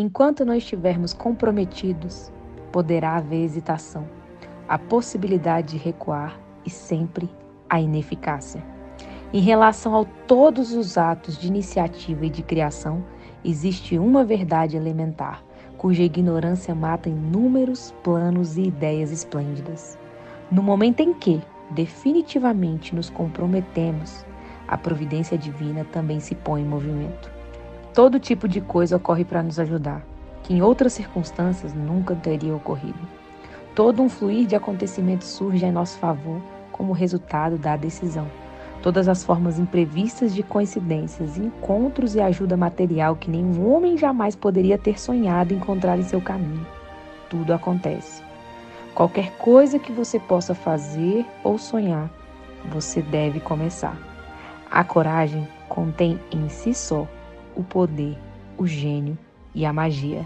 Enquanto não estivermos comprometidos, poderá haver hesitação, a possibilidade de recuar e sempre a ineficácia. Em relação a todos os atos de iniciativa e de criação, existe uma verdade elementar, cuja ignorância mata inúmeros planos e ideias esplêndidas. No momento em que, definitivamente, nos comprometemos, a providência divina também se põe em movimento. Todo tipo de coisa ocorre para nos ajudar, que em outras circunstâncias nunca teria ocorrido. Todo um fluir de acontecimentos surge em nosso favor como resultado da decisão todas as formas imprevistas de coincidências, encontros e ajuda material que nenhum homem jamais poderia ter sonhado encontrar em seu caminho. Tudo acontece. Qualquer coisa que você possa fazer ou sonhar, você deve começar. A coragem contém em si só o poder, o gênio e a magia.